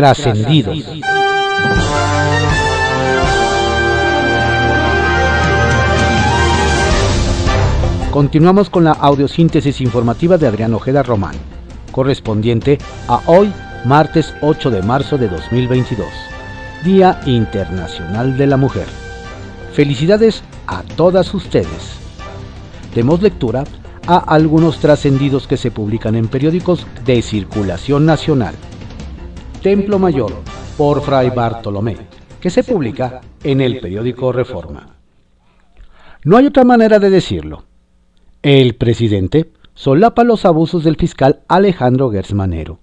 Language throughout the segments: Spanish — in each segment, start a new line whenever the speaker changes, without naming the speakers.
Trascendidos. Continuamos con la audiosíntesis informativa de Adrián Ojeda Román, correspondiente a hoy, martes 8 de marzo de 2022, Día Internacional de la Mujer. Felicidades a todas ustedes. Demos lectura a algunos trascendidos que se publican en periódicos de circulación nacional. Templo Mayor, por Fray Bartolomé, que se publica en el periódico Reforma. No hay otra manera de decirlo. El presidente solapa los abusos del fiscal Alejandro Gersmanero.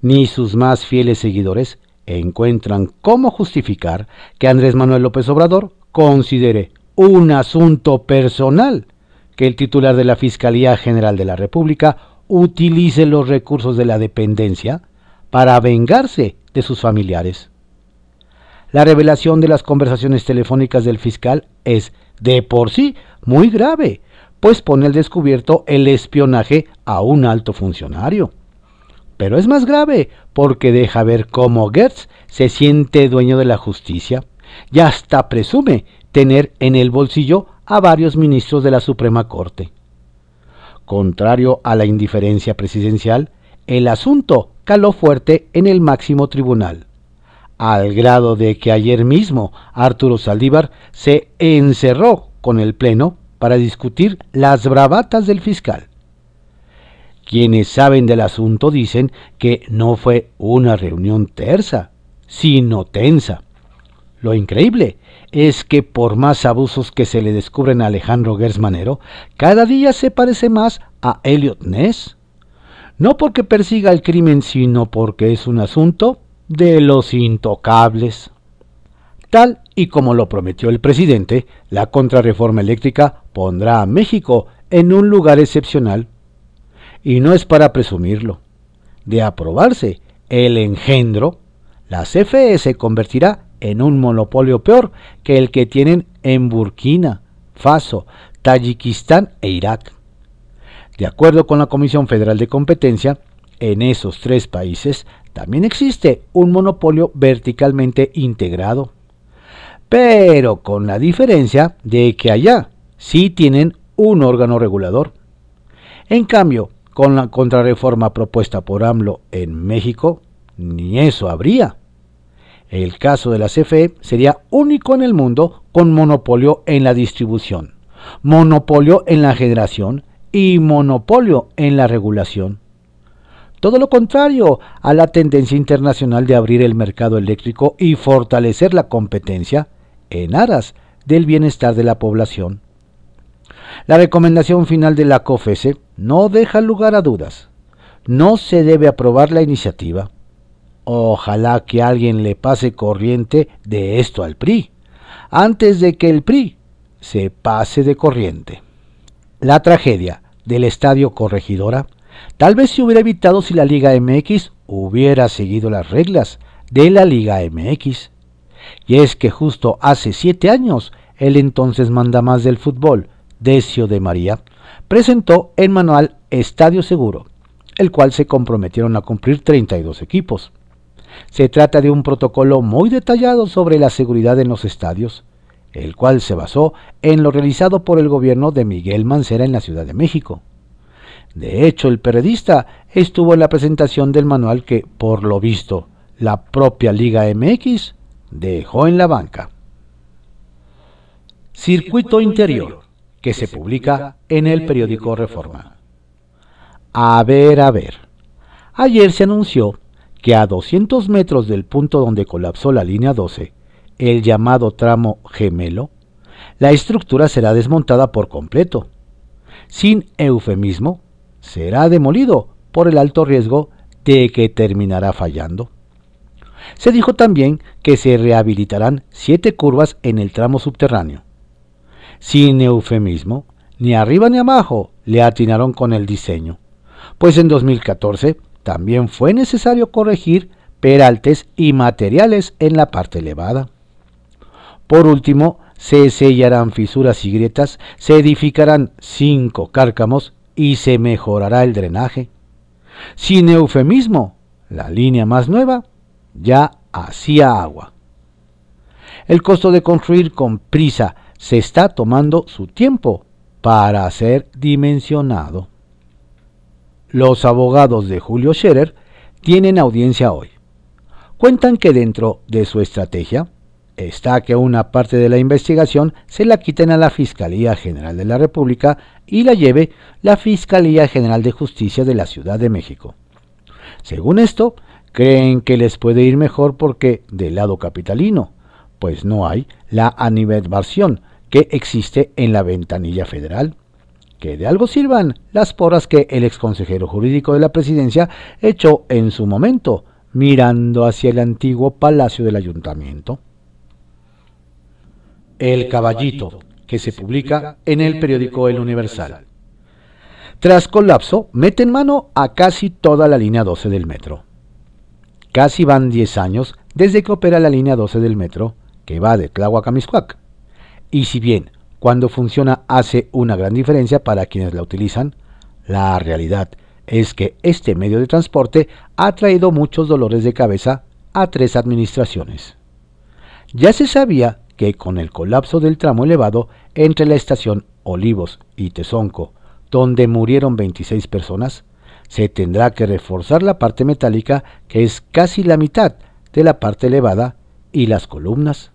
Ni sus más fieles seguidores encuentran cómo justificar que Andrés Manuel López Obrador considere un asunto personal que el titular de la Fiscalía General de la República utilice los recursos de la dependencia para vengarse de sus familiares. La revelación de las conversaciones telefónicas del fiscal es de por sí muy grave, pues pone al descubierto el espionaje a un alto funcionario. Pero es más grave porque deja ver cómo Gertz se siente dueño de la justicia y hasta presume tener en el bolsillo a varios ministros de la Suprema Corte. Contrario a la indiferencia presidencial, el asunto caló fuerte en el máximo tribunal, al grado de que ayer mismo Arturo Saldívar se encerró con el Pleno para discutir las bravatas del fiscal. Quienes saben del asunto dicen que no fue una reunión tersa, sino tensa. Lo increíble es que por más abusos que se le descubren a Alejandro Gersmanero, cada día se parece más a Elliot Ness. No porque persiga el crimen, sino porque es un asunto de los intocables. Tal y como lo prometió el presidente, la contrarreforma eléctrica pondrá a México en un lugar excepcional. Y no es para presumirlo. De aprobarse el engendro, la CFE se convertirá en un monopolio peor que el que tienen en Burkina Faso, Tayikistán e Irak. De acuerdo con la Comisión Federal de Competencia, en esos tres países también existe un monopolio verticalmente integrado. Pero con la diferencia de que allá sí tienen un órgano regulador. En cambio, con la contrarreforma propuesta por AMLO en México, ni eso habría. El caso de la CFE sería único en el mundo con monopolio en la distribución, monopolio en la generación y monopolio en la regulación. Todo lo contrario a la tendencia internacional de abrir el mercado eléctrico y fortalecer la competencia en aras del bienestar de la población. La recomendación final de la COFESE no deja lugar a dudas. No se debe aprobar la iniciativa Ojalá que alguien le pase corriente de esto al PRI, antes de que el PRI se pase de corriente. La tragedia del Estadio Corregidora tal vez se hubiera evitado si la Liga MX hubiera seguido las reglas de la Liga MX. Y es que justo hace siete años, el entonces mandamás del fútbol, Decio de María, presentó el manual Estadio Seguro, el cual se comprometieron a cumplir 32 equipos. Se trata de un protocolo muy detallado sobre la seguridad en los estadios, el cual se basó en lo realizado por el gobierno de Miguel Mancera en la Ciudad de México. De hecho, el periodista estuvo en la presentación del manual que, por lo visto, la propia Liga MX dejó en la banca. Circuito Interior, que se publica en el periódico Reforma. A ver, a ver. Ayer se anunció que a 200 metros del punto donde colapsó la línea 12, el llamado tramo gemelo, la estructura será desmontada por completo. Sin eufemismo, será demolido por el alto riesgo de que terminará fallando. Se dijo también que se rehabilitarán siete curvas en el tramo subterráneo. Sin eufemismo, ni arriba ni abajo le atinaron con el diseño, pues en 2014 también fue necesario corregir peraltes y materiales en la parte elevada. Por último, se sellarán fisuras y grietas, se edificarán cinco cárcamos y se mejorará el drenaje. Sin eufemismo, la línea más nueva ya hacía agua. El costo de construir con prisa se está tomando su tiempo para ser dimensionado. Los abogados de Julio Scherer tienen audiencia hoy. Cuentan que dentro de su estrategia está que una parte de la investigación se la quiten a la Fiscalía General de la República y la lleve la Fiscalía General de Justicia de la Ciudad de México. Según esto, creen que les puede ir mejor porque del lado capitalino, pues no hay la animadversión que existe en la ventanilla federal. Que de algo sirvan las poras que el exconsejero jurídico de la presidencia echó en su momento, mirando hacia el antiguo palacio del ayuntamiento. El Caballito, que se publica en el periódico El Universal. Tras colapso, meten mano a casi toda la línea 12 del metro. Casi van 10 años desde que opera la línea 12 del metro, que va de Tláhuac a. Y si bien cuando funciona hace una gran diferencia para quienes la utilizan, la realidad es que este medio de transporte ha traído muchos dolores de cabeza a tres administraciones. Ya se sabía que con el colapso del tramo elevado entre la estación Olivos y Tezonco, donde murieron 26 personas, se tendrá que reforzar la parte metálica que es casi la mitad de la parte elevada y las columnas.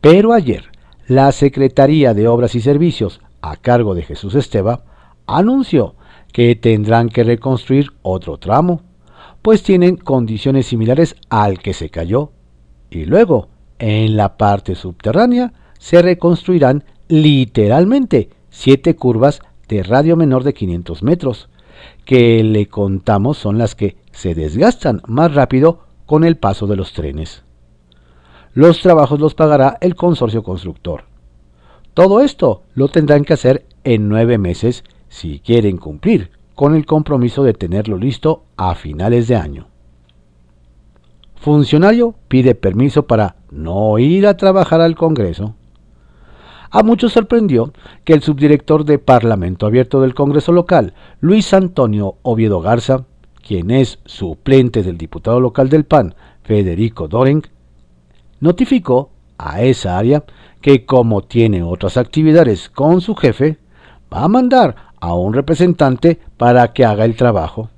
Pero ayer, la Secretaría de Obras y Servicios, a cargo de Jesús Esteba, anunció que tendrán que reconstruir otro tramo, pues tienen condiciones similares al que se cayó, y luego en la parte subterránea se reconstruirán literalmente siete curvas de radio menor de 500 metros, que le contamos son las que se desgastan más rápido con el paso de los trenes. Los trabajos los pagará el consorcio constructor. Todo esto lo tendrán que hacer en nueve meses si quieren cumplir con el compromiso de tenerlo listo a finales de año. Funcionario pide permiso para no ir a trabajar al Congreso. A muchos sorprendió que el subdirector de Parlamento Abierto del Congreso local, Luis Antonio Oviedo Garza, quien es suplente del diputado local del PAN, Federico Doring, notificó a esa área que como tiene otras actividades con su jefe, va a mandar a un representante para que haga el trabajo.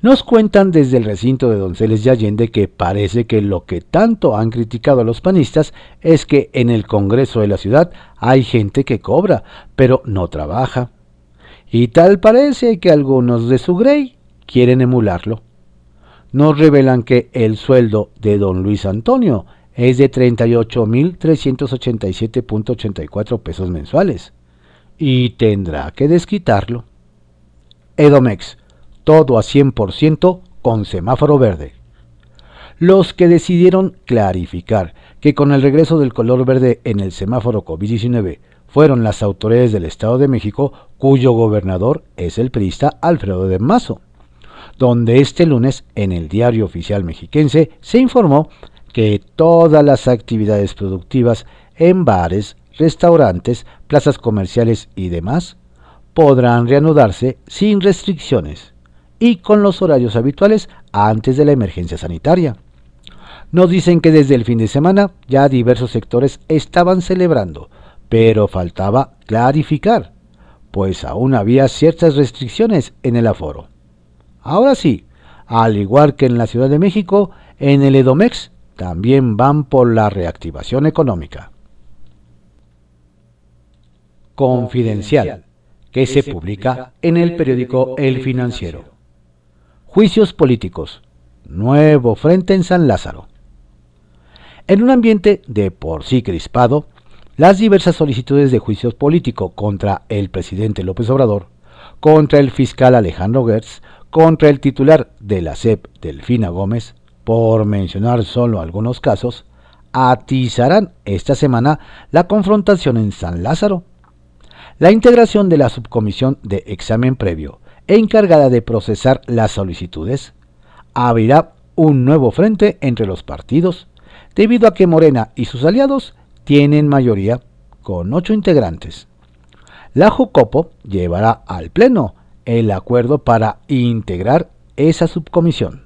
Nos cuentan desde el recinto de Donceles y Allende que parece que lo que tanto han criticado a los panistas es que en el Congreso de la ciudad hay gente que cobra, pero no trabaja. Y tal parece que algunos de su grey quieren emularlo. Nos revelan que el sueldo de don Luis Antonio es de 38.387.84 pesos mensuales y tendrá que desquitarlo. Edomex todo a 100% con semáforo verde. Los que decidieron clarificar que con el regreso del color verde en el semáforo COVID-19 fueron las autoridades del Estado de México, cuyo gobernador es el priista Alfredo de Mazo, donde este lunes en el diario oficial mexiquense se informó que todas las actividades productivas en bares, restaurantes, plazas comerciales y demás podrán reanudarse sin restricciones y con los horarios habituales antes de la emergencia sanitaria. Nos dicen que desde el fin de semana ya diversos sectores estaban celebrando, pero faltaba clarificar, pues aún había ciertas restricciones en el aforo. Ahora sí, al igual que en la Ciudad de México, en el Edomex también van por la reactivación económica. Confidencial, que se publica en el periódico El Financiero. Juicios políticos. Nuevo frente en San Lázaro. En un ambiente de por sí crispado, las diversas solicitudes de juicios políticos contra el presidente López Obrador, contra el fiscal Alejandro Gertz, contra el titular de la CEP, Delfina Gómez, por mencionar solo algunos casos, atizarán esta semana la confrontación en San Lázaro. La integración de la subcomisión de examen previo encargada de procesar las solicitudes, abrirá un nuevo frente entre los partidos, debido a que Morena y sus aliados tienen mayoría con ocho integrantes. La Jucopo llevará al Pleno el acuerdo para integrar esa subcomisión.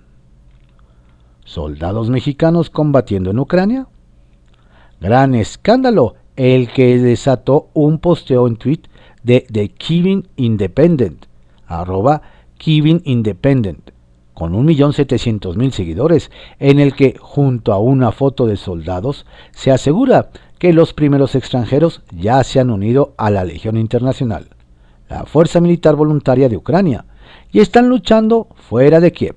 soldados mexicanos combatiendo en Ucrania. Gran escándalo el que desató un posteo en tweet de The Kevin Independent, arroba Kevin Independent, con 1.700.000 seguidores, en el que, junto a una foto de soldados, se asegura que los primeros extranjeros ya se han unido a la Legión Internacional, la Fuerza Militar Voluntaria de Ucrania, y están luchando fuera de Kiev.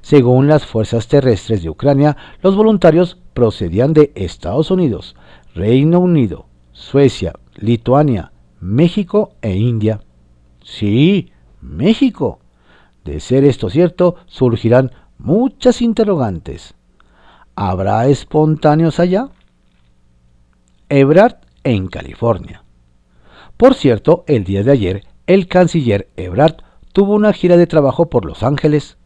Según las fuerzas terrestres de Ucrania, los voluntarios procedían de Estados Unidos, Reino Unido, Suecia, Lituania, México e India. Sí, México. De ser esto cierto, surgirán muchas interrogantes. ¿Habrá espontáneos allá? Ebrard en California. Por cierto, el día de ayer, el canciller Ebrard tuvo una gira de trabajo por Los Ángeles.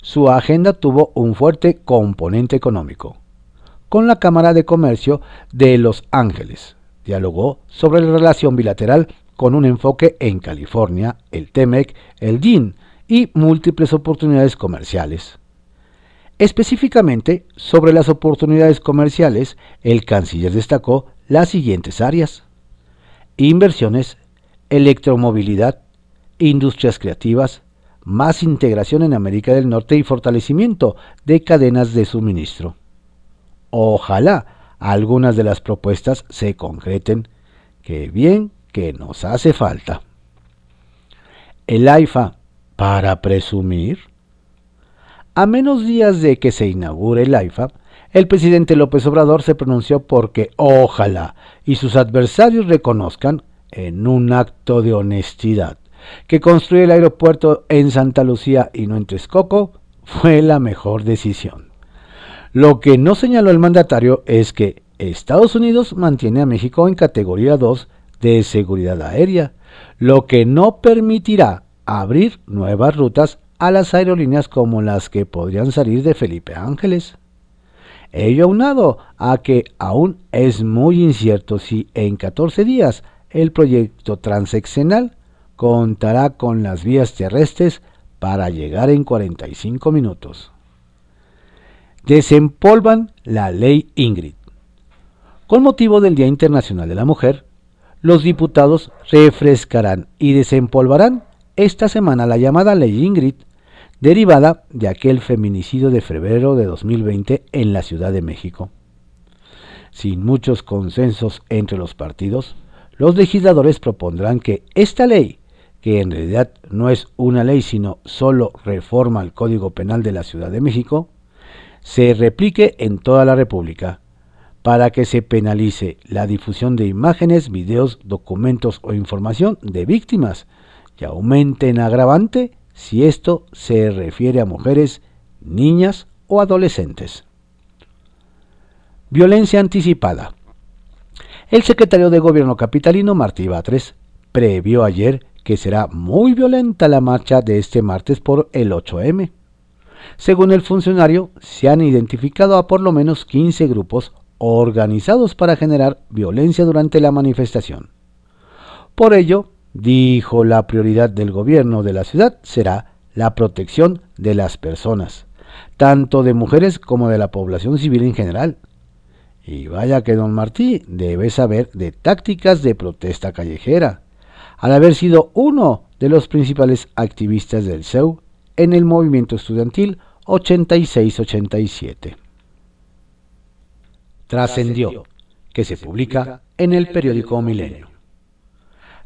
Su agenda tuvo un fuerte componente económico. Con la Cámara de Comercio de Los Ángeles, dialogó sobre la relación bilateral con un enfoque en California, el TEMEC, el DIN y múltiples oportunidades comerciales. Específicamente, sobre las oportunidades comerciales, el canciller destacó las siguientes áreas. Inversiones, electromovilidad, industrias creativas, más integración en América del Norte y fortalecimiento de cadenas de suministro. Ojalá algunas de las propuestas se concreten, que bien que nos hace falta. El AIFA, para presumir. A menos días de que se inaugure el AIFA, el presidente López Obrador se pronunció porque ojalá y sus adversarios reconozcan, en un acto de honestidad, que construir el aeropuerto en Santa Lucía y no en Texcoco fue la mejor decisión. Lo que no señaló el mandatario es que Estados Unidos mantiene a México en categoría 2 de seguridad aérea, lo que no permitirá abrir nuevas rutas a las aerolíneas como las que podrían salir de Felipe Ángeles. Ello aunado a que aún es muy incierto si en 14 días el proyecto transeccional contará con las vías terrestres para llegar en 45 minutos. Desempolvan la ley Ingrid. Con motivo del Día Internacional de la Mujer, los diputados refrescarán y desempolvarán esta semana la llamada Ley Ingrid, derivada de aquel feminicidio de febrero de 2020 en la Ciudad de México. Sin muchos consensos entre los partidos, los legisladores propondrán que esta ley, que en realidad no es una ley sino solo reforma al Código Penal de la Ciudad de México, se replique en toda la República, para que se penalice la difusión de imágenes, videos, documentos o información de víctimas y aumente en agravante si esto se refiere a mujeres, niñas o adolescentes. Violencia anticipada. El secretario de Gobierno capitalino, Martí Batres, previó ayer que será muy violenta la marcha de este martes por el 8M. Según el funcionario, se han identificado a por lo menos 15 grupos organizados para generar violencia durante la manifestación. Por ello, dijo, la prioridad del gobierno de la ciudad será la protección de las personas, tanto de mujeres como de la población civil en general, y vaya que don Martí debe saber de tácticas de protesta callejera, al haber sido uno de los principales activistas del CEU en el movimiento estudiantil 86-87. Trascendió, que se publica en el periódico Milenio.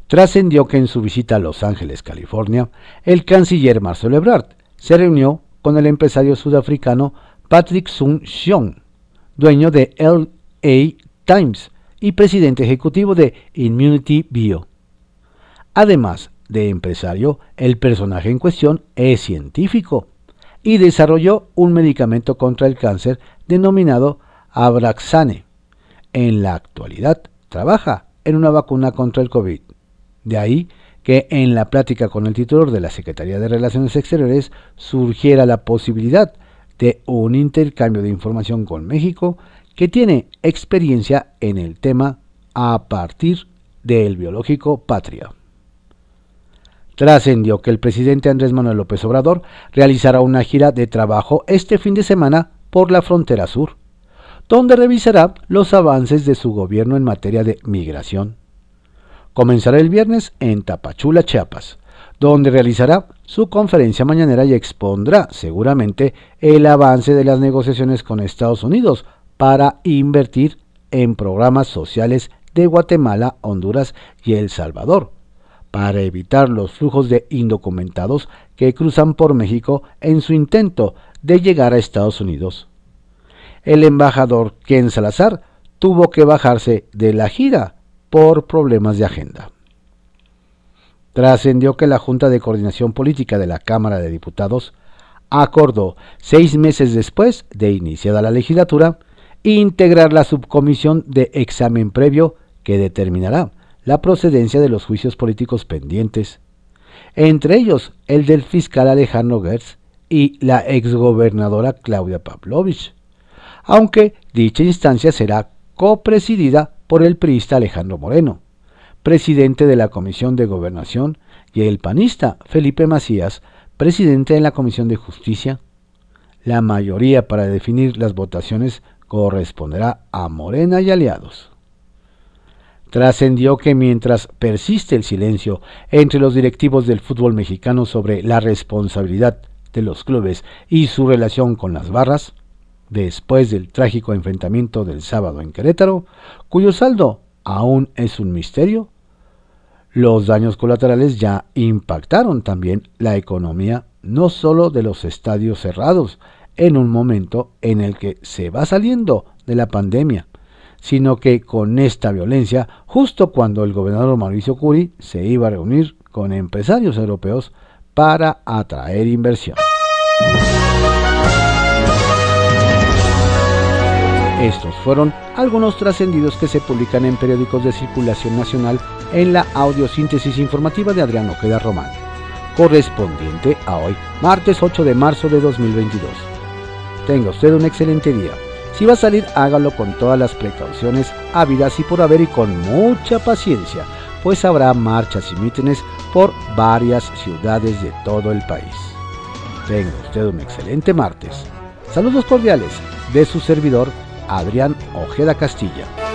Trascendió que en su visita a Los Ángeles, California, el canciller Marcelo Ebrard se reunió con el empresario sudafricano Patrick Sun Xiong, dueño de LA Times y presidente ejecutivo de Immunity Bio. Además de empresario, el personaje en cuestión es científico y desarrolló un medicamento contra el cáncer denominado Abraxane. En la actualidad trabaja en una vacuna contra el COVID. De ahí que en la plática con el titular de la Secretaría de Relaciones Exteriores surgiera la posibilidad de un intercambio de información con México que tiene experiencia en el tema a partir del biológico Patria. Trascendió que el presidente Andrés Manuel López Obrador realizará una gira de trabajo este fin de semana por la frontera sur, donde revisará los avances de su gobierno en materia de migración. Comenzará el viernes en Tapachula, Chiapas, donde realizará su conferencia mañanera y expondrá seguramente el avance de las negociaciones con Estados Unidos para invertir en programas sociales de Guatemala, Honduras y El Salvador, para evitar los flujos de indocumentados que cruzan por México en su intento de llegar a Estados Unidos. El embajador Ken Salazar tuvo que bajarse de la gira por problemas de agenda. Trascendió que la Junta de Coordinación Política de la Cámara de Diputados acordó, seis meses después de iniciada la legislatura, integrar la subcomisión de examen previo que determinará la procedencia de los juicios políticos pendientes, entre ellos el del fiscal Alejandro Gertz y la exgobernadora Claudia Pavlovich, aunque dicha instancia será copresidida por el priista Alejandro Moreno, presidente de la Comisión de Gobernación, y el panista Felipe Macías, presidente de la Comisión de Justicia. La mayoría para definir las votaciones corresponderá a Morena y aliados. Trascendió que mientras persiste el silencio entre los directivos del fútbol mexicano sobre la responsabilidad de los clubes y su relación con las barras, después del trágico enfrentamiento del sábado en Querétaro, cuyo saldo aún es un misterio, los daños colaterales ya impactaron también la economía no solo de los estadios cerrados en un momento en el que se va saliendo de la pandemia, sino que con esta violencia, justo cuando el gobernador Mauricio Curi se iba a reunir con empresarios europeos para atraer inversión. Estos fueron algunos trascendidos que se publican en periódicos de circulación nacional en la audiosíntesis informativa de Adrián Ojeda Román, correspondiente a hoy, martes 8 de marzo de 2022. Tenga usted un excelente día. Si va a salir, hágalo con todas las precauciones habidas y por haber y con mucha paciencia, pues habrá marchas y mítines por varias ciudades de todo el país. Tenga usted un excelente martes. Saludos cordiales de su servidor Adrián Ojeda Castilla.